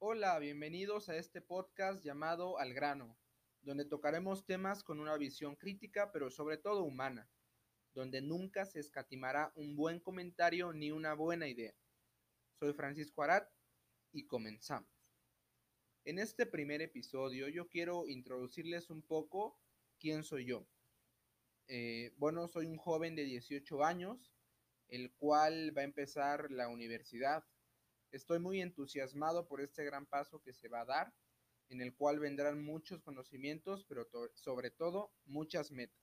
Hola, bienvenidos a este podcast llamado Al grano, donde tocaremos temas con una visión crítica, pero sobre todo humana, donde nunca se escatimará un buen comentario ni una buena idea. Soy Francisco Arat y comenzamos. En este primer episodio yo quiero introducirles un poco quién soy yo. Eh, bueno, soy un joven de 18 años, el cual va a empezar la universidad Estoy muy entusiasmado por este gran paso que se va a dar, en el cual vendrán muchos conocimientos, pero sobre todo muchas metas.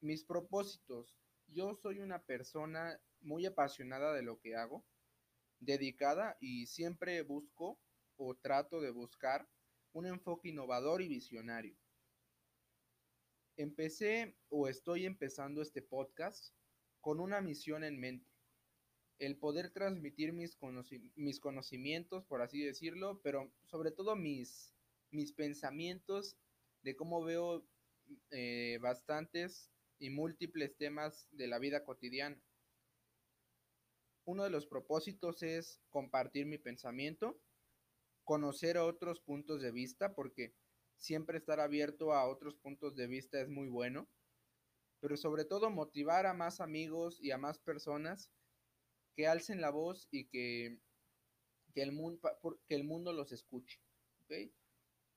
Mis propósitos. Yo soy una persona muy apasionada de lo que hago, dedicada y siempre busco o trato de buscar un enfoque innovador y visionario. Empecé o estoy empezando este podcast con una misión en mente el poder transmitir mis, mis conocimientos, por así decirlo, pero sobre todo mis, mis pensamientos de cómo veo eh, bastantes y múltiples temas de la vida cotidiana. Uno de los propósitos es compartir mi pensamiento, conocer otros puntos de vista, porque siempre estar abierto a otros puntos de vista es muy bueno, pero sobre todo motivar a más amigos y a más personas que alcen la voz y que, el, mundo, que el mundo los escuche.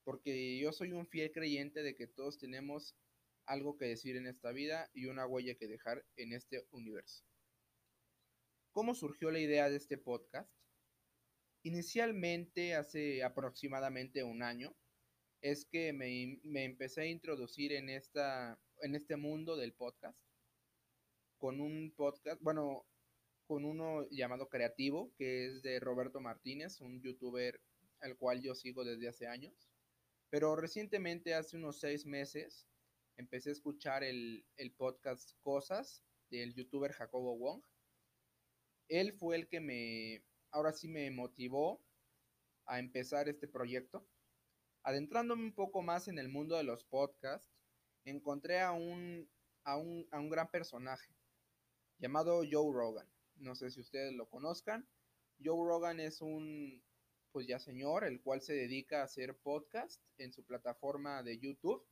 Porque yo soy un fiel creyente de que todos tenemos algo que decir en esta vida y una huella que dejar en este universo. ¿Cómo surgió la idea de este podcast? Inicialmente, hace aproximadamente un año, es que me, me, empecé a introducir en, esta, en este mundo del podcast. Con un podcast, bueno, con uno llamado Creativo, que es de Roberto Martínez, un youtuber al cual yo sigo desde hace años. Pero recientemente, hace unos seis meses, empecé a escuchar el, el podcast Cosas del youtuber Jacobo Wong. Él fue el que me, ahora sí me motivó a empezar este proyecto. Adentrándome un poco más en el mundo de los podcasts, encontré a un, a un, a un gran personaje llamado Joe Rogan. No sé si ustedes lo conozcan. Joe Rogan es un, pues ya señor, el cual se dedica a hacer podcast en su plataforma de YouTube.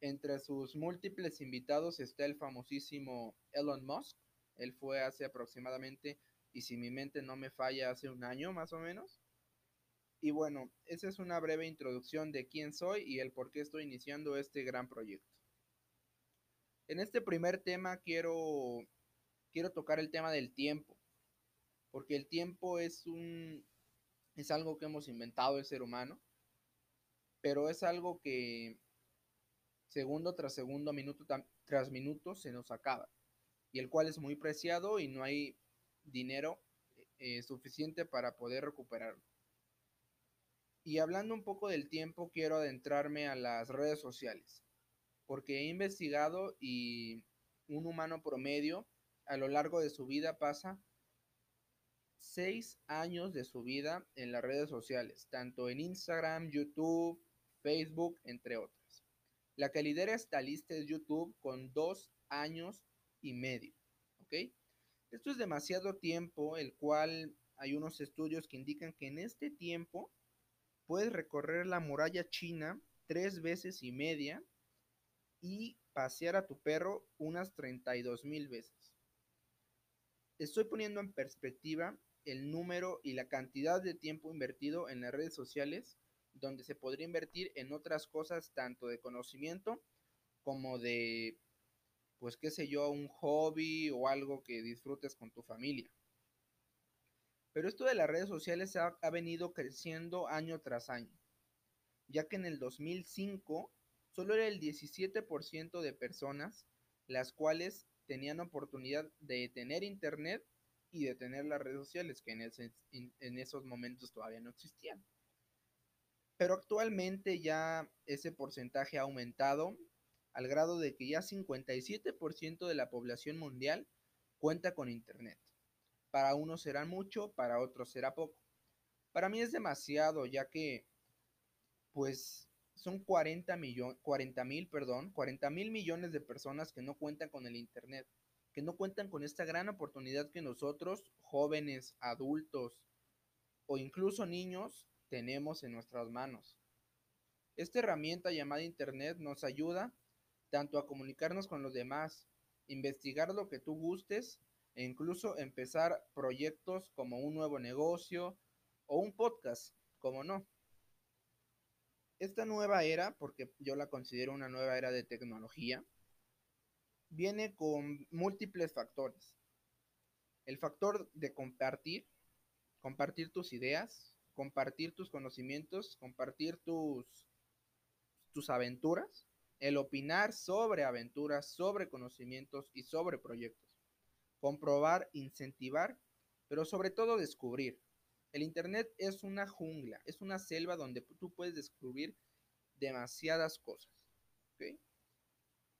Entre sus múltiples invitados está el famosísimo Elon Musk. Él fue hace aproximadamente, y si mi mente no me falla, hace un año más o menos. Y bueno, esa es una breve introducción de quién soy y el por qué estoy iniciando este gran proyecto. En este primer tema quiero quiero tocar el tema del tiempo, porque el tiempo es un es algo que hemos inventado el ser humano, pero es algo que segundo tras segundo, minuto tras minuto se nos acaba, y el cual es muy preciado y no hay dinero eh, suficiente para poder recuperarlo. Y hablando un poco del tiempo, quiero adentrarme a las redes sociales, porque he investigado y un humano promedio a lo largo de su vida pasa seis años de su vida en las redes sociales, tanto en Instagram, YouTube, Facebook, entre otras. La que lidera esta lista es YouTube con dos años y medio. ¿Ok? Esto es demasiado tiempo, el cual hay unos estudios que indican que en este tiempo puedes recorrer la muralla china tres veces y media y pasear a tu perro unas 32 mil veces estoy poniendo en perspectiva el número y la cantidad de tiempo invertido en las redes sociales, donde se podría invertir en otras cosas, tanto de conocimiento como de, pues qué sé yo, un hobby o algo que disfrutes con tu familia. Pero esto de las redes sociales ha, venido creciendo año tras año, ya que en el 2005 solo era el 17% de personas las cuales tenían oportunidad de tener internet y de tener las redes sociales, que en, esos momentos todavía no existían. Pero actualmente ya ese porcentaje ha aumentado al grado de que ya 57% de la población mundial cuenta con internet. Para unos será mucho, para otros será poco. Para mí es demasiado, ya que pues son 40 millones, 40 mil, perdón, 40 mil millones de personas que no cuentan con el Internet, que no cuentan con esta gran oportunidad que nosotros, jóvenes, adultos, o incluso niños tenemos en nuestras manos. Esta herramienta llamada Internet nos ayuda tanto a comunicarnos con los demás, investigar lo que tú gustes e incluso empezar proyectos como un nuevo negocio o un podcast, como no. Esta nueva era, porque yo la considero una nueva era de tecnología, viene con múltiples factores. El factor de compartir, compartir tus ideas, compartir tus conocimientos, compartir tus, tus aventuras, el opinar sobre aventuras, sobre conocimientos y sobre proyectos. Comprobar, incentivar, pero sobre todo descubrir. El Internet es una jungla, es una selva donde tú puedes descubrir demasiadas cosas.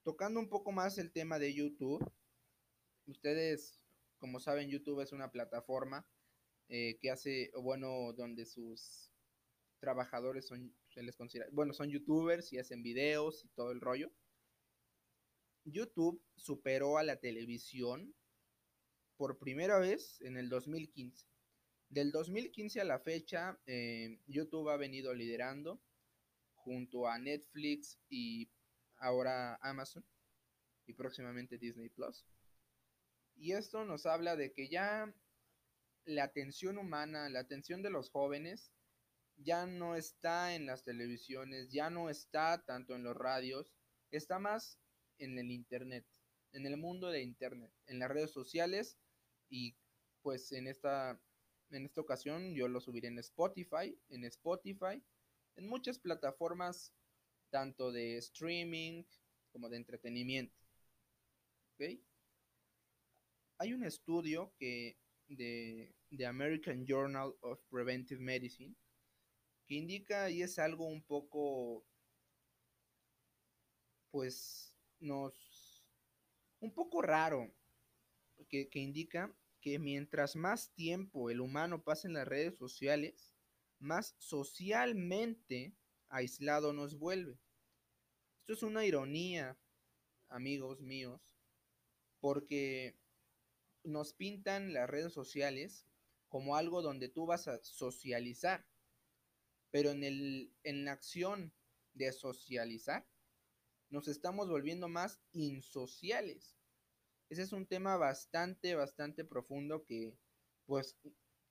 Tocando un poco más el tema de YouTube, ustedes, como saben, YouTube es una plataforma eh, que hace, bueno, donde sus trabajadores son, se les considera, bueno, son youtubers y hacen videos y todo el rollo. YouTube superó a la televisión por primera vez en el 2015. Del 2015 a la fecha, eh, YouTube ha venido liderando junto a Netflix y ahora Amazon y próximamente Disney Plus. Y esto nos habla de que ya la atención humana, la atención de los jóvenes, ya no está en las televisiones, ya no está tanto en los radios, está más en el Internet, en el mundo de Internet, en las redes sociales y pues en esta, en esta ocasión yo lo subiré en Spotify, en Spotify, en muchas plataformas tanto de streaming como de entretenimiento. Hay un estudio que de, de American Journal of Preventive Medicine que indica y es algo un poco pues nos un poco raro que, que, indica que mientras más tiempo el humano pasa en las redes sociales más socialmente aislado nos vuelve esto es una ironía amigos míos porque nos pintan las redes sociales como algo donde tú vas a socializar pero en, el, en la acción de socializar, nos estamos volviendo más insociales. Ese es un tema bastante, bastante profundo que, pues,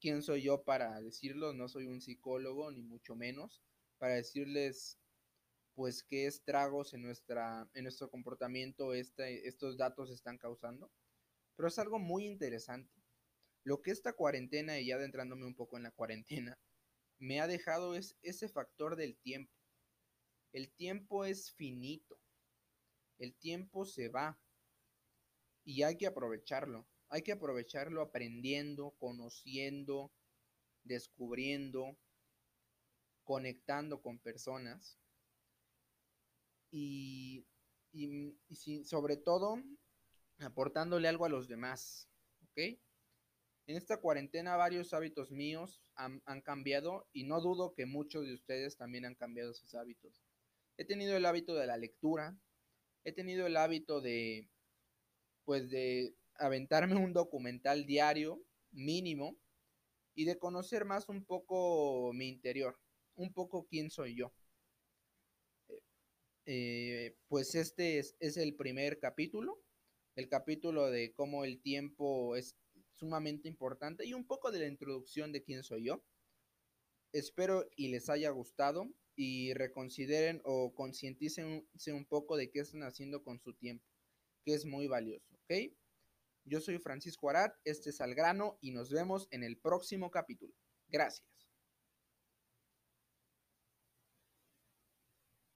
¿quién soy yo para decirlo? No soy un psicólogo, ni mucho menos, para decirles, pues, qué estragos en, nuestra, en nuestro comportamiento este, estos datos están causando. Pero es algo muy interesante. Lo que esta cuarentena, y ya adentrándome un poco en la cuarentena, me ha dejado es ese factor del tiempo. El tiempo es finito. El tiempo se va. Y hay que aprovecharlo. Hay que aprovecharlo aprendiendo, conociendo, descubriendo, conectando con personas. Y, y, sobre todo aportándole algo a los demás. ¿Ok? En esta cuarentena varios hábitos míos han, cambiado y no dudo que muchos de ustedes también han cambiado sus hábitos. He tenido el hábito de la lectura, he tenido el hábito de, pues de aventarme un documental diario mínimo y de conocer más un poco mi interior, un poco quién soy yo. Eh, pues este es, es el primer capítulo, el capítulo de cómo el tiempo es sumamente importante y un poco de la introducción de quién soy yo. Espero y les haya gustado y reconsideren o concienticen un poco de qué están haciendo con su tiempo, que es muy valioso, ¿ok? Yo soy Francisco Arat, este es Algrano y nos vemos en el próximo capítulo. Gracias.